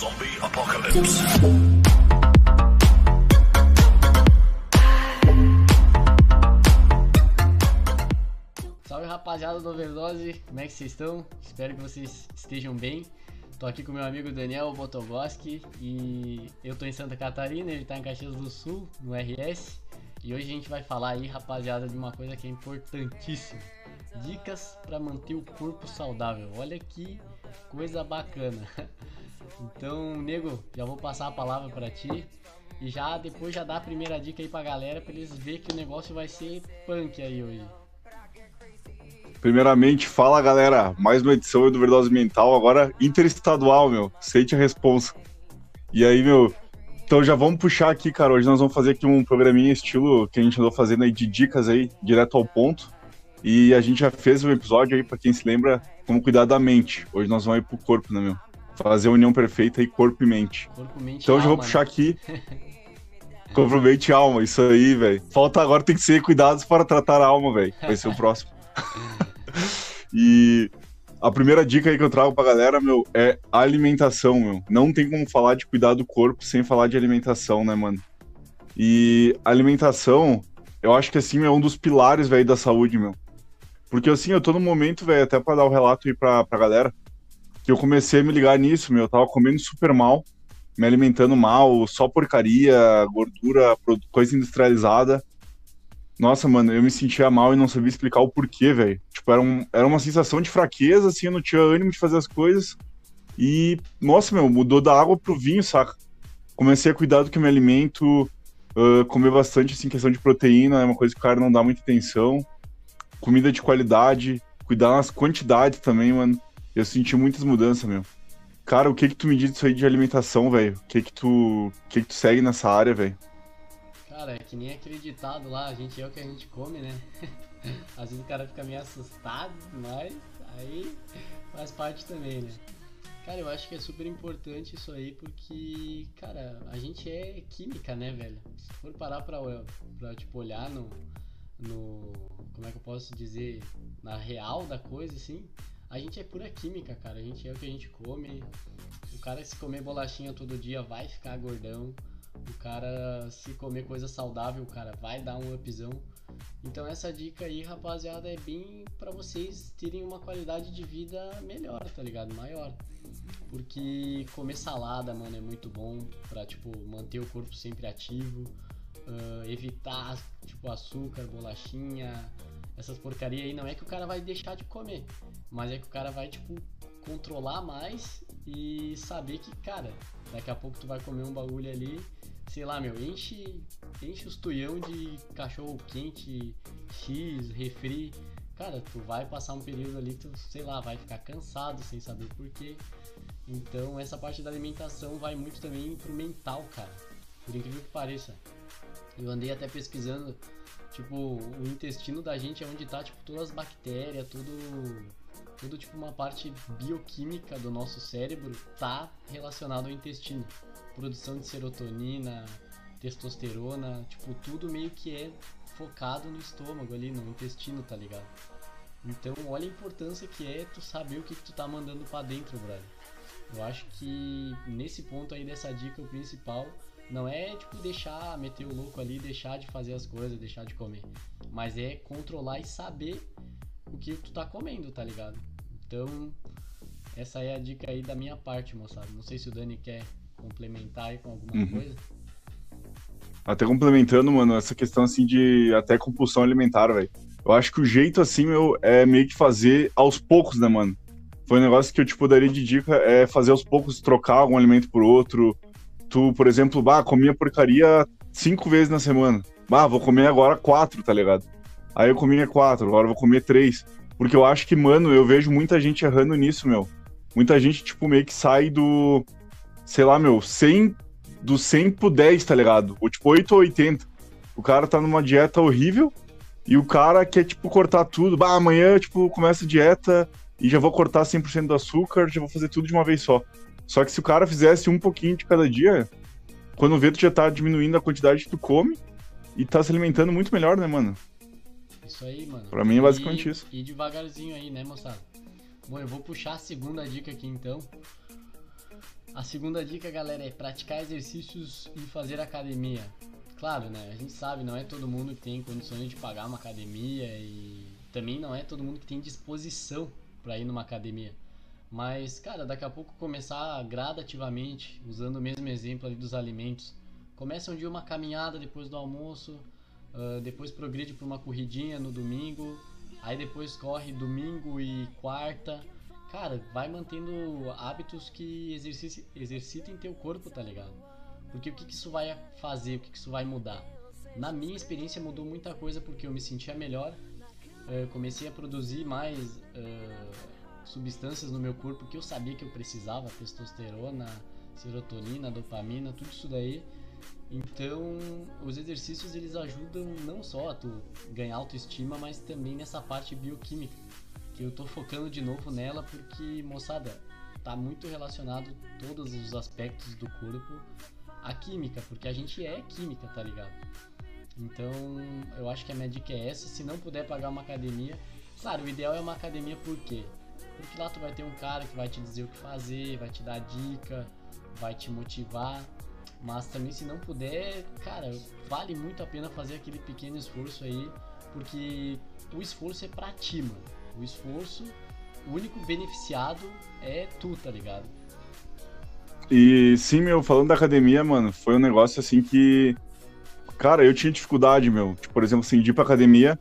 Zombie Apocalypse. Salve rapaziada do Overdose, como é que vocês estão? Espero que vocês estejam bem. Tô aqui com meu amigo Daniel Botogoski e eu tô em Santa Catarina, ele tá em Caxias do Sul, no RS. E hoje a gente vai falar aí, rapaziada, de uma coisa que é importantíssima. Dicas para manter o corpo saudável. Olha que coisa bacana. Então, nego, já vou passar a palavra para ti e já depois já dá a primeira dica aí pra galera para eles ver que o negócio vai ser punk aí hoje. Primeiramente, fala galera, mais uma edição do Verdose Mental, agora interestadual, meu, sente a responsa. E aí, meu, então já vamos puxar aqui, cara, hoje nós vamos fazer aqui um programinha estilo que a gente andou fazendo aí de dicas aí, direto ao ponto. E a gente já fez um episódio aí, pra quem se lembra, como cuidar da mente. Hoje nós vamos ir pro corpo, né, meu? Fazer a união perfeita aí, corpo e mente. Corpo, mente, Então eu já vou alma, puxar né? aqui. Corpo, mente e alma, isso aí, velho. Falta agora tem que ser cuidados para tratar a alma, velho. Vai ser o próximo. e a primeira dica aí que eu trago pra galera, meu, é alimentação, meu. Não tem como falar de cuidar do corpo sem falar de alimentação, né, mano? E alimentação, eu acho que assim é um dos pilares, velho, da saúde, meu. Porque assim, eu tô no momento, velho, até pra dar o relato aí pra, pra galera, que eu comecei a me ligar nisso, meu. Eu tava comendo super mal, me alimentando mal, só porcaria, gordura, coisa industrializada. Nossa, mano, eu me sentia mal e não sabia explicar o porquê, velho. Tipo, era, um, era uma sensação de fraqueza, assim, eu não tinha ânimo de fazer as coisas. E, nossa, meu, mudou da água pro vinho, saca? Comecei a cuidar do que eu me alimento, ah, comer bastante, assim, questão de proteína, é uma coisa que o cara não dá muita atenção. Comida de qualidade, cuidar nas quantidades também, mano. Eu senti muitas mudanças, meu. Cara, o que que tu me diz disso aí de alimentação, velho? O que que tu, o que que tu segue nessa área, velho? Cara, é que nem aquele ditado lá, a gente é o que a gente come, né? Às vezes o cara fica meio assustado, mas aí faz parte também, né? Cara, eu acho que é super importante isso aí porque, cara, a gente é química, né, velho? Se for parar pra, pra tipo, olhar no, no. Como é que eu posso dizer? Na real da coisa, assim, a gente é pura química, cara. A gente é o que a gente come. O cara, se comer bolachinha todo dia, vai ficar gordão. O cara, se comer coisa saudável, cara vai dar um upzão. Então essa dica aí, rapaziada, é bem pra vocês terem uma qualidade de vida melhor, tá ligado? Maior. Porque comer salada, mano, é muito bom pra, tipo, manter o corpo sempre ativo. ah, evitar, tipo, açúcar, bolachinha, essas porcaria aí. Não é que o cara vai deixar de comer, mas é que o cara vai, tipo, controlar mais e saber que, cara, daqui a pouco tu vai comer um bagulho ali, sei lá, meu, enche, enche os tuião de cachorro quente, X, refri. Cara, tu vai passar um período ali que tu, sei lá, vai ficar cansado sem saber por quê. Então, essa parte da alimentação vai muito também pro mental, cara. Por incrível que pareça. Eu andei até pesquisando, tipo, o intestino da gente é onde tá, tipo, todas as bactérias, tudo tudo tipo uma parte bioquímica do nosso cérebro tá relacionado ao intestino. Produção de serotonina, testosterona, tipo, tudo meio que é focado no estômago ali, no intestino, tá ligado? Então, olha a importância que é tu saber o que, que tu tá mandando pra dentro, brother. Eu acho que nesse ponto aí dessa dica, o principal não é tipo deixar, meter o louco ali, deixar de fazer as coisas, deixar de comer. Mas é controlar e saber o que tu tá comendo, tá ligado? Então, essa é a dica aí da minha parte, moçada. Não sei se o Dani quer complementar aí com alguma Uhum. coisa. Até complementando, mano, essa questão assim de até compulsão alimentar, velho. Eu acho que o jeito assim, meu, é meio que fazer aos poucos, né, mano? Foi um negócio que eu, tipo, daria de dica, é fazer aos poucos, trocar algum alimento por outro. Tu, por exemplo, bah, comia porcaria cinco vezes na semana. Bah, vou comer agora quatro, tá ligado? Aí eu comia quatro, agora vou comer três. Porque eu acho que, mano, eu vejo muita gente errando nisso, meu. Muita gente, tipo, meio que sai do, sei lá, meu, 100, do 100 pro 10, tá ligado? Ou tipo 8 ou 80. O cara tá numa dieta horrível e o cara quer, tipo, cortar tudo. Bah, amanhã, tipo, começa a dieta e já vou cortar 100% do açúcar, já vou fazer tudo de uma vez só. Só que se o cara fizesse um pouquinho de cada dia, quando vê, tu já tá diminuindo a quantidade que tu come e tá se alimentando muito melhor, né, mano? Isso aí, mano. Pra mim é basicamente E- isso. E devagarzinho aí, né, moçada? Bom, eu vou puxar a segunda dica aqui então. A segunda dica, galera, é praticar exercícios e fazer academia. Claro, né? A gente sabe, não é todo mundo que tem condições de pagar uma academia e também não é todo mundo que tem disposição para ir numa academia. Mas, cara, daqui a pouco começar gradativamente, usando o mesmo exemplo ali dos alimentos. Começa um dia uma caminhada depois do almoço, uh, depois progride para uma corridinha no domingo, aí depois corre domingo e quarta. Cara, vai mantendo hábitos que exercitem teu corpo, tá ligado? Porque o que, que isso vai fazer, o que, que isso vai mudar? Na minha experiência mudou muita coisa porque eu me sentia melhor, uh, comecei a produzir mais uh, substâncias no meu corpo que eu sabia que eu precisava, testosterona, serotonina, dopamina, tudo isso daí. Então, os exercícios eles ajudam não só a tu ganhar autoestima, mas também nessa parte bioquímica, que eu tô focando de novo nela porque, moçada, tá muito relacionado todos os aspectos do corpo à química, porque a gente é química, tá ligado? Então, eu acho que a minha dica é essa, se não puder pagar uma academia, claro, o ideal é uma academia por quê? Porque lá tu vai ter um cara que vai te dizer o que fazer, vai te dar dica, vai te motivar. Mas também se não puder, cara, vale muito a pena fazer aquele pequeno esforço aí, porque o esforço é pra ti, mano. O esforço, o único beneficiado é tu, tá ligado? E sim, meu, falando da academia, mano, foi um negócio assim que. Cara, eu tinha dificuldade, meu. Tipo, por exemplo, assim, de ir pra academia,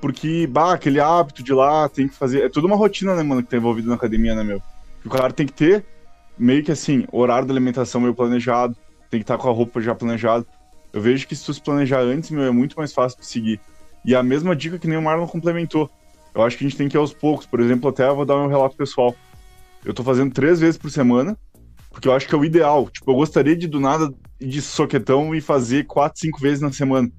porque, bah, aquele hábito de lá, tem que fazer. É tudo uma rotina, né, mano, que tá envolvido na academia, né, meu? Que o cara tem que ter meio que assim, horário da alimentação meio planejado, tem que estar tá com a roupa já planejada. Eu vejo que se tu se planejar antes, meu, é muito mais fácil de seguir. E a mesma dica que nem o Marlon complementou. Eu acho que a gente tem que ir aos poucos. Por exemplo, até eu vou dar um relato pessoal. Eu tô fazendo três vezes por semana, porque eu acho que é o ideal. Tipo, eu gostaria de do nada de soquetão e fazer quatro, cinco vezes na semana.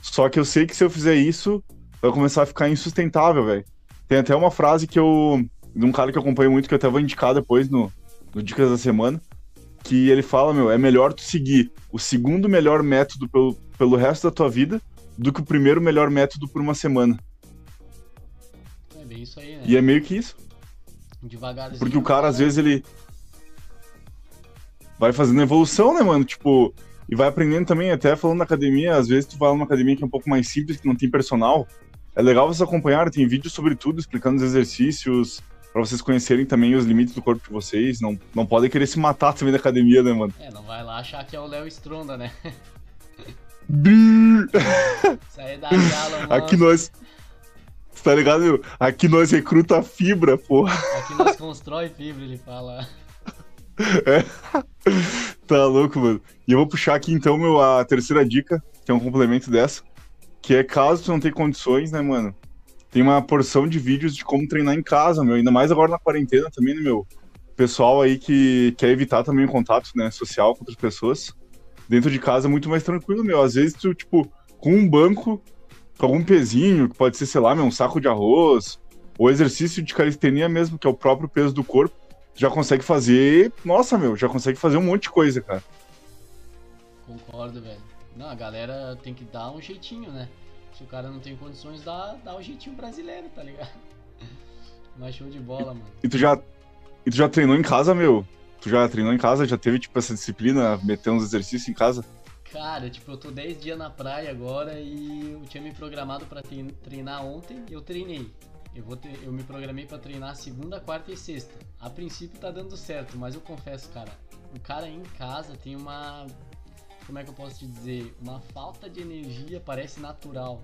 Só que eu sei que se eu fizer isso, vai começar a ficar insustentável, velho. Tem até uma frase que eu. de um cara que eu acompanho muito, que eu até vou indicar depois no, no Dicas da Semana, que ele fala, meu, é melhor tu seguir o segundo melhor método pelo, pelo resto da tua vida do que o primeiro melhor método por uma semana. É bem isso aí, né? E é meio que isso. Devagarzinho. Porque o cara, às vezes, ele vai fazendo evolução, né, mano? Tipo, e vai aprendendo também, até falando na academia, às vezes tu vai numa academia que é um pouco mais simples, que não tem personal. É legal vocês acompanhar, tem vídeos sobre tudo, explicando os exercícios, para vocês conhecerem também os limites do corpo de vocês. Não, não podem querer se matar também na academia, né, mano? É, não vai lá achar que é o Léo Stronda, né? Isso aí da gala, mano. Aqui nós. Tá ligado, meu? Aqui nós recruta fibra, porra. Aqui nós constrói fibra, ele fala. É. Tá louco, mano. E eu vou puxar aqui então, meu, a terceira dica, que é um complemento dessa. Que é caso tu não tenha condições, né, mano? Tem uma porção de vídeos de como treinar em casa, meu. Ainda mais agora na quarentena também, né, meu? Pessoal aí que quer evitar também o contato, né, social com outras pessoas. Dentro de casa é muito mais tranquilo, meu. Às vezes tu, tipo, com um banco, com algum pezinho, que pode ser, sei lá, meu, um saco de arroz, ou exercício de calistenia mesmo, que é o próprio peso do corpo, já consegue fazer. Nossa, meu, já consegue fazer um monte de coisa, cara. Concordo, velho. Não, a galera tem que dar um jeitinho, né? Se o cara não tem condições, dá, dá o jeitinho brasileiro, tá ligado? Mas show de bola, mano. E tu já. E tu já treinou em casa, meu? Tu já treinou em casa? Já teve, tipo, essa disciplina, meter uns exercícios em casa? Cara, tipo, eu tô 10 dias na praia agora e eu tinha me programado para treinar ontem e eu treinei. Eu, vou ter, eu me programei para treinar segunda, quarta e sexta. A princípio tá dando certo, mas eu confesso, cara, o cara em casa tem uma como é que eu posso te dizer? Uma falta de energia parece natural.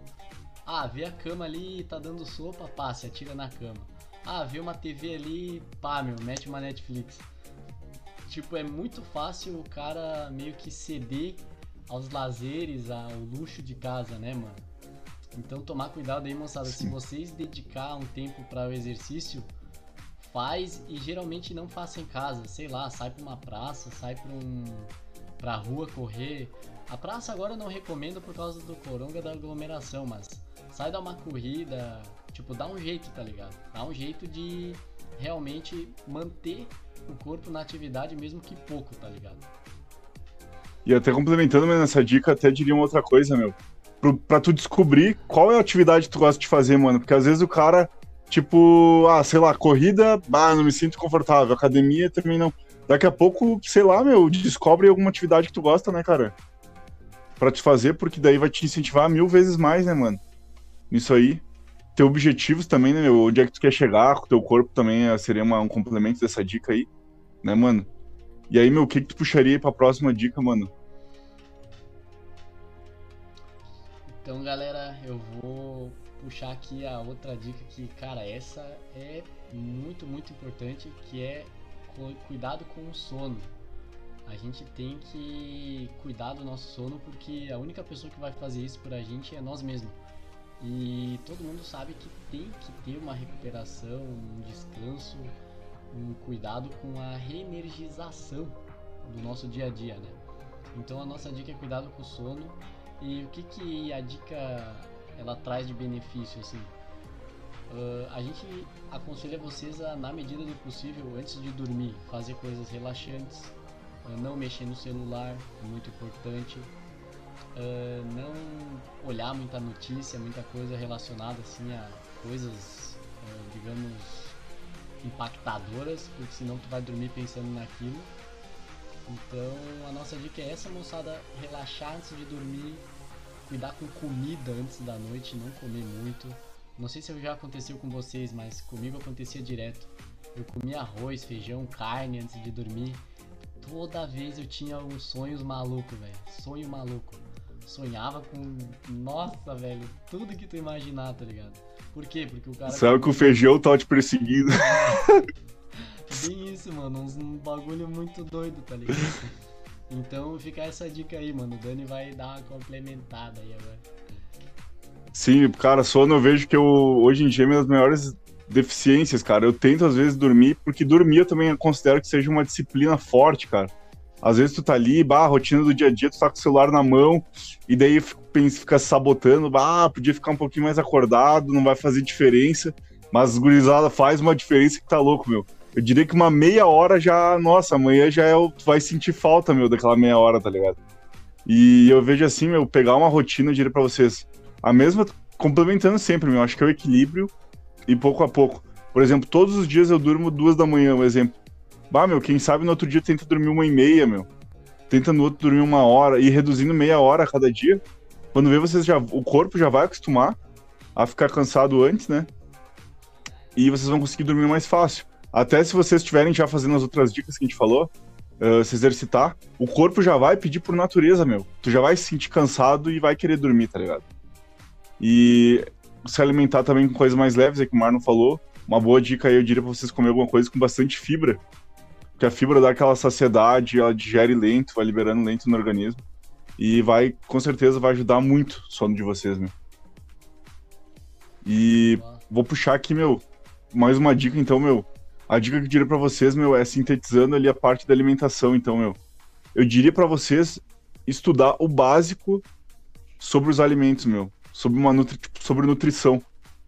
Ah, vê a cama ali, tá dando sopa, pá, se atira na cama. Ah, vê uma TV ali, pá, meu, mete uma Netflix. Tipo, é muito fácil o cara meio que ceder aos lazeres, ao luxo de casa, né, mano? Então tomar cuidado aí, moçada. Sim. Se vocês dedicar um tempo para o exercício, faz e geralmente não faça em casa. Sei lá, sai pra uma praça, sai pra um pra rua correr. A praça agora eu não recomendo por causa do coronga da aglomeração, mas sai dar uma corrida, tipo, dá um jeito, tá ligado? Dá um jeito de realmente manter o corpo na atividade, mesmo que pouco, tá ligado? E até complementando nessa dica, até diria uma outra coisa, meu. Pro, pra tu descobrir qual é a atividade que tu gosta de fazer, mano. Porque às vezes o cara, tipo, ah, sei lá, corrida, ah, não me sinto confortável. Academia também não daqui a pouco, sei lá, meu, descobre alguma atividade que tu gosta, né, cara? Pra te fazer, porque daí vai te incentivar mil vezes mais, né, mano? Isso aí. Ter objetivos também, né, meu? Onde é que tu quer chegar com o teu corpo também eh, seria uma, um complemento dessa dica aí, né, mano? E aí, meu, o que, que tu puxaria pra próxima dica, mano? Então, galera, eu vou puxar aqui a outra dica que, cara, essa é muito, muito importante, que é cuidado com o sono. A gente tem que cuidar do nosso sono porque a única pessoa que vai fazer isso por a gente é nós mesmos. E todo mundo sabe que tem que ter uma recuperação, um descanso, um cuidado com a reenergização do nosso dia a dia, né? Então a nossa dica é cuidado com o sono. E o que que a dica ela traz de benefício assim? Uh, a gente aconselha vocês a, na medida do possível, antes de dormir, fazer coisas relaxantes, uh, não mexer no celular, é muito importante, uh, não olhar muita notícia, muita coisa relacionada assim a coisas, digamos, impactadoras, porque senão tu vai dormir pensando naquilo. Então a nossa dica é essa, moçada, relaxar antes de dormir, cuidar com comida antes da noite, não comer muito não sei se já aconteceu com vocês, mas comigo acontecia direto. Eu comia arroz, feijão, carne antes de dormir. Toda vez eu tinha uns sonhos malucos, velho. Sonho maluco. Sonhava com. Nossa, velho. Tudo que tu imaginar, tá ligado? Por quê? Porque o cara. Sabe que o feijão tá te perseguindo. Bem isso, mano. Uns, um bagulho muito doido, tá ligado? Então fica essa dica aí, mano. O Dani vai dar uma complementada aí agora. Sim, cara, sono eu vejo que eu, hoje em dia, minhas maiores deficiências, cara. Eu tento às vezes dormir, porque dormir eu também considero que seja uma disciplina forte, cara. Às vezes tu tá ali, bah, rotina do dia a dia, tu tá com o celular na mão, e daí fica sabotando, bah, podia ficar um pouquinho mais acordado, não vai fazer diferença. Mas gurizada faz uma diferença que tá louco, meu. Eu diria que uma meia hora já, nossa, amanhã já é, tu vai sentir falta, meu, daquela meia hora, tá ligado? E eu vejo assim, meu, pegar uma rotina, eu diria pra vocês, a mesma, complementando sempre, meu, acho que é o equilíbrio e pouco a pouco. Por exemplo, todos os dias eu durmo duas da manhã, um exemplo. Bah, meu, quem sabe no outro dia tenta dormir uma e meia, meu. Tenta no outro dormir uma hora e reduzindo meia hora a cada dia. Quando vê, vocês já, o corpo já vai acostumar a ficar cansado antes, né? E vocês vão conseguir dormir mais fácil. Até se vocês estiverem já fazendo as outras dicas que a gente falou, uh, se exercitar, o corpo já vai pedir por natureza, meu. Tu já vai se sentir cansado e vai querer dormir, tá ligado? E se alimentar também com coisas mais leves, é que o Marlon falou. Uma boa dica aí, eu diria pra vocês comer alguma coisa com bastante fibra. Porque a fibra dá aquela saciedade, ela digere lento, vai liberando lento no organismo. E vai, com certeza, vai ajudar muito o sono de vocês, meu. E vou puxar aqui, meu, mais uma dica, então, meu. A dica que eu diria pra vocês, meu, é sintetizando ali a parte da alimentação, então, meu. Eu diria para vocês estudar o básico sobre os alimentos, meu sobre uma nutri sobre nutrição.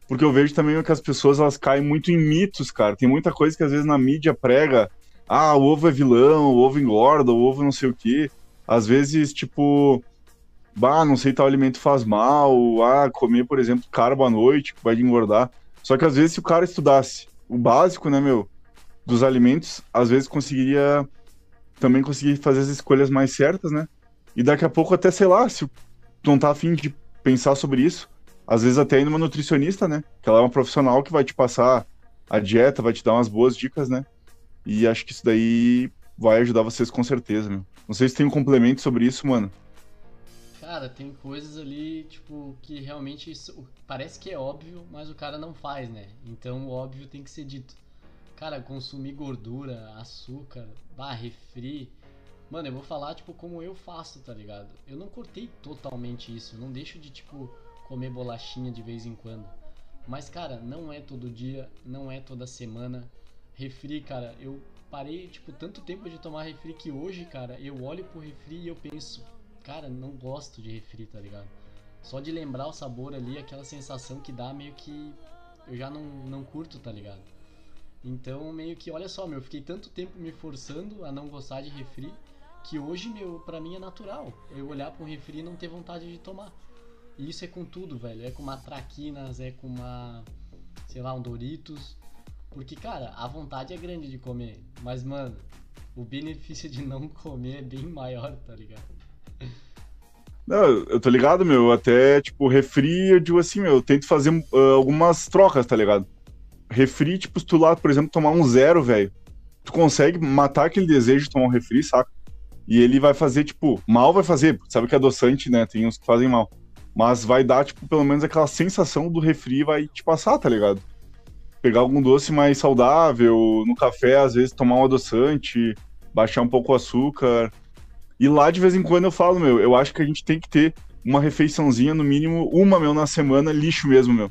Porque eu vejo também que as pessoas elas caem muito em mitos, cara. Tem muita coisa que às vezes na mídia prega, ah, o ovo é vilão, o ovo engorda, o ovo não sei o quê. Às vezes, tipo, bah, não sei, tal alimento faz mal, ah, comer, por exemplo, carbo à noite, vai engordar. Só que às vezes se o cara estudasse o básico, né, meu, dos alimentos, às vezes conseguiria também conseguir fazer as escolhas mais certas, né? E daqui a pouco até, sei lá, se não tá afim de pensar sobre isso. Às vezes até indo uma nutricionista, né? Que ela é uma profissional que vai te passar a dieta, vai te dar umas boas dicas, né? E acho que isso daí vai ajudar vocês com certeza, meu. Não sei se tem um complemento sobre isso, mano. Cara, tem coisas ali, tipo, que realmente parece que é óbvio, mas o cara não faz, né? Então o óbvio tem que ser dito. Cara, consumir gordura, açúcar, bah, refri, Mano, eu vou falar, tipo, como eu faço, tá ligado? Eu não cortei totalmente isso. Não deixo de, tipo, comer bolachinha de vez em quando. Mas, cara, não é todo dia, não é toda semana. Refri, cara, eu parei, tipo, tanto tempo de tomar refri que hoje, cara, eu olho pro refri e eu penso, cara, não gosto de refri, tá ligado? Só de lembrar o sabor ali, aquela sensação que dá, meio que eu já não, não curto, tá ligado? Então, meio que, olha só, meu, eu fiquei tanto tempo me forçando a não gostar de refri que hoje, meu, pra mim é natural. Eu olhar pra um refri e não ter vontade de tomar. E isso é com tudo, velho. É com uma traquinas, é com uma, sei lá, um Doritos. Porque, cara, a vontade é grande de comer. Mas, mano, o benefício de não comer é bem maior, tá ligado? Não, eu tô ligado, meu. Até, tipo, refri, eu digo assim, meu, eu tento fazer uh, algumas trocas, tá ligado? Refri, tipo, se tu lá, por exemplo, tomar um zero, velho, tu consegue matar aquele desejo de tomar um refri, saca? E ele vai fazer, tipo, mal vai fazer, sabe que é adoçante, né? Tem uns que fazem mal. Mas vai dar, tipo, pelo menos aquela sensação do refri vai te passar, tá ligado? Pegar algum doce mais saudável, no café, às vezes tomar um adoçante, baixar um pouco o açúcar. E lá de vez em quando eu falo, meu, eu acho que a gente tem que ter uma refeiçãozinha, no mínimo, uma, meu, na semana, lixo mesmo, meu.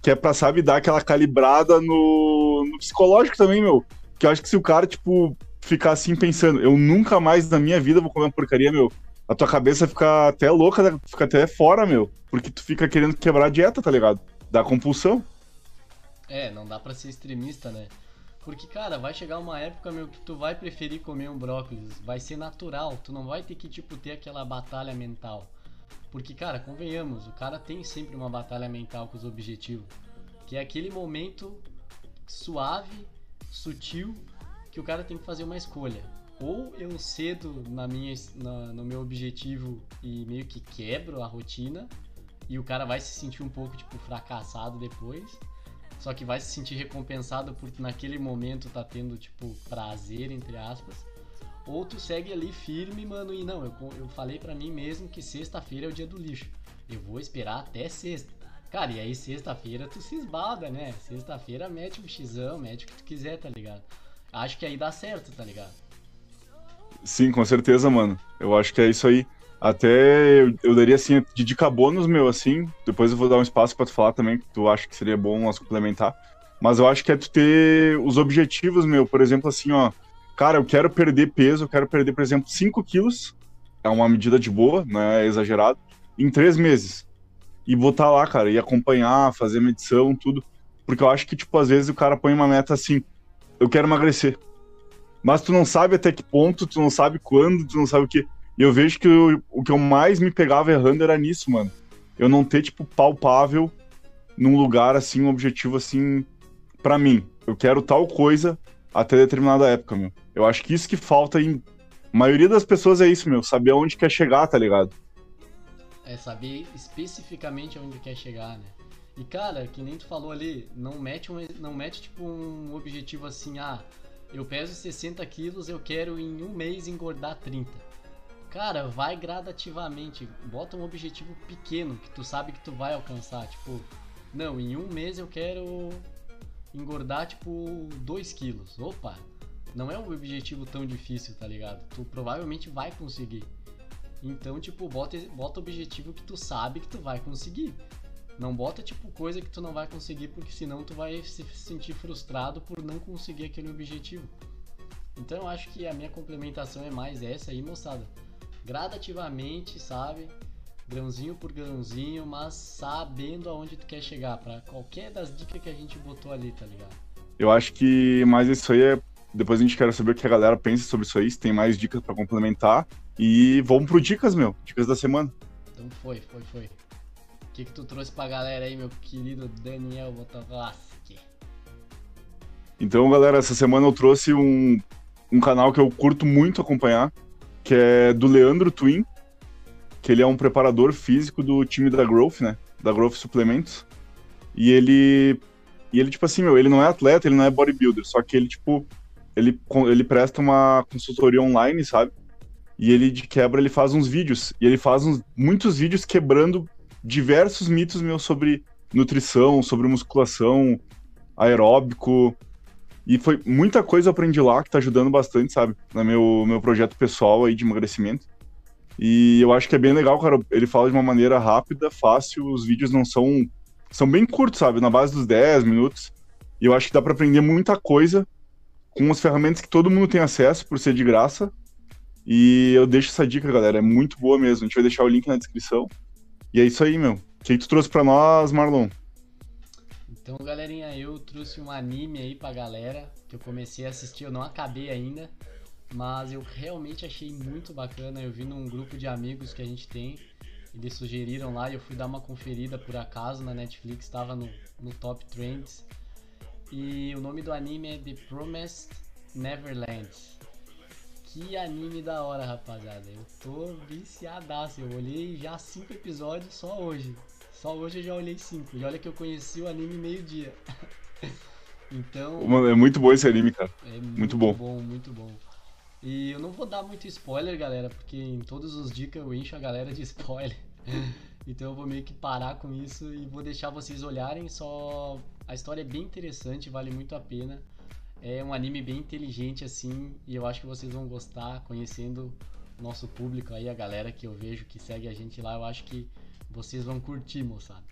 Que é pra, sabe, dar aquela calibrada no, no psicológico também, meu. Que eu acho que se o cara, tipo, ficar assim pensando, eu nunca mais na minha vida vou comer uma porcaria, meu, a tua cabeça fica até louca, né? fica até fora, meu. Porque tu fica querendo quebrar a dieta, tá ligado? Dá compulsão. É, não dá pra ser extremista, né? Porque, cara, vai chegar uma época, meu, que tu vai preferir comer um brócolis. Vai ser natural. Tu não vai ter que, tipo, ter aquela batalha mental. Porque, cara, convenhamos, o cara tem sempre uma batalha mental com os objetivos. Que é aquele momento suave, sutil, que o cara tem que fazer uma escolha. Ou eu cedo na minha, na, no meu objetivo e meio que quebro a rotina, e o cara vai se sentir um pouco, tipo, fracassado depois só que vai se sentir recompensado por naquele momento tá tendo, tipo, prazer, entre aspas. Ou tu segue ali firme, mano, e não, eu, eu falei para mim mesmo que sexta-feira é o dia do lixo. Eu vou esperar até sexta. Cara, e aí sexta-feira tu se esbalda, né? Sexta-feira mete o xizão, mete o que tu quiser, tá ligado? Acho que aí dá certo, tá ligado? Sim, com certeza, mano. Eu acho que é isso aí. Até eu, eu, daria assim, de dica bônus meu, assim. Depois eu vou dar um espaço para tu falar também, que tu acha que seria bom nós complementar. Mas eu acho que é tu ter os objetivos, meu. Por exemplo, assim, ó. Cara, eu quero perder peso, eu quero perder, por exemplo, 5 quilos. É uma medida de boa, não é exagerado. Em três meses. E botar lá, cara, e acompanhar, fazer medição, tudo. Porque eu acho que, tipo, às vezes o cara põe uma meta assim: eu quero emagrecer. Mas tu não sabe até que ponto, tu não sabe quando, tu não sabe o que. E eu vejo que eu, o que eu mais me pegava errando era nisso, mano. Eu não ter, tipo, palpável num lugar, assim, um objetivo, assim, para mim. Eu quero tal coisa até determinada época, meu. Eu acho que isso que falta em. A maioria das pessoas é isso, meu. Saber aonde quer chegar, tá ligado? É saber especificamente aonde quer chegar, né? E cara, que nem tu falou ali, não mete, um, não mete tipo um objetivo assim, ah, eu peso 60 quilos, eu quero em um mês engordar 30. Cara, vai gradativamente. Bota um objetivo pequeno que tu sabe que tu vai alcançar. Tipo, não, em um mês eu quero engordar, tipo, 2 quilos. Opa! Não é um objetivo tão difícil, tá ligado? Tu provavelmente vai conseguir. Então, tipo, bota, bota objetivo que tu sabe que tu vai conseguir. Não bota, tipo, coisa que tu não vai conseguir, porque senão tu vai se sentir frustrado por não conseguir aquele objetivo. Então eu acho que a minha complementação é mais essa aí, moçada gradativamente, sabe? Grãozinho por grãozinho, mas sabendo aonde tu quer chegar, para qualquer das dicas que a gente botou ali, tá ligado? Eu acho que mais isso aí é. Depois a gente quer saber o que a galera pensa sobre isso aí, se tem mais dicas para complementar. E vamos pro dicas, meu. Dicas da semana. Então foi, foi, foi. Que, que tu trouxe pra galera aí, meu querido Daniel Botovaski? Então, galera, essa semana eu trouxe um, um canal que eu curto muito acompanhar, que é do Leandro Twin, que ele é um preparador físico do time da Growth, né? Da Growth Suplementos. E ele. E ele, tipo assim, meu, ele não é atleta, ele não é bodybuilder, só que ele, tipo, ele, ele presta uma consultoria online, sabe? E ele, de quebra, ele faz uns vídeos. E ele faz uns, muitos vídeos quebrando diversos mitos, meu, sobre nutrição, sobre musculação, aeróbico, e foi muita coisa eu aprendi lá que tá ajudando bastante, sabe? No meu, meu projeto pessoal aí de emagrecimento. E eu acho que é bem legal, cara. Ele fala de uma maneira rápida, fácil. Os vídeos não são. São bem curtos, sabe? Na base dos 10 minutos. E eu acho que dá para aprender muita coisa com as ferramentas que todo mundo tem acesso por ser de graça. E eu deixo essa dica, galera. É muito boa mesmo. A gente vai deixar o link na descrição. E é isso aí, meu. O que, tu trouxe para nós, Marlon? Então, galerinha, eu trouxe um anime aí pra galera que eu comecei a assistir, eu não acabei ainda, mas eu realmente achei muito bacana. Eu vi num grupo de amigos que a gente tem, eles sugeriram lá e eu fui dar uma conferida por acaso na Netflix, estava no, no Top Trends. E o nome do anime é The Promised Neverland. Que anime da hora, rapaziada. Eu tô viciadaço. Eu olhei já cinco episódios só hoje. Só hoje eu já olhei cinco. E olha que eu conheci o anime meio-dia. então. Mano, é muito bom esse anime, cara. É muito, muito bom. bom, muito bom. E eu não vou dar muito spoiler, galera, porque em todos os dicas eu encho a galera de spoiler. então eu vou meio que parar com isso e vou deixar vocês olharem. Só a história é bem interessante, vale muito a pena. É um anime bem inteligente assim, e eu acho que vocês vão gostar conhecendo o nosso público aí, a galera que eu vejo que segue a gente lá. Eu acho que vocês vão curtir, moçada.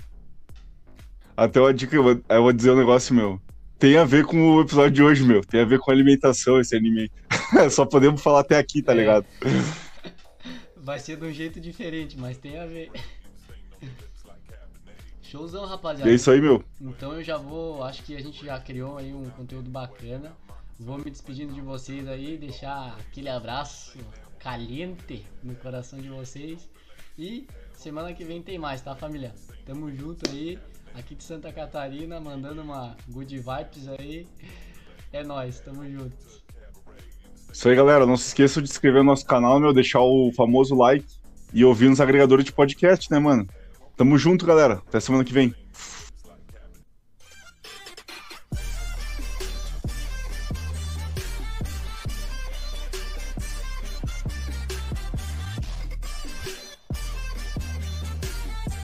Até uma dica, eu vou, eu vou dizer um negócio meu. Tem a ver com o episódio de hoje, meu. Tem a ver com alimentação esse anime. Só podemos falar até aqui, tá é. ligado? Vai ser de um jeito diferente, mas tem a ver. Showzão, rapaziada. É isso aí, meu. Então eu já vou. Acho que a gente já criou aí um conteúdo bacana. Vou me despedindo de vocês aí, deixar aquele abraço caliente no coração de vocês. E semana que vem tem mais, tá, família? Tamo junto aí, aqui de Santa Catarina, mandando uma good vibes aí. É nóis, tamo junto. Isso aí, galera. Não se esqueçam de se inscrever no nosso canal, meu, deixar o famoso like e ouvir nos agregadores de podcast, né, mano? Tamo junto, galera. Até semana que vem.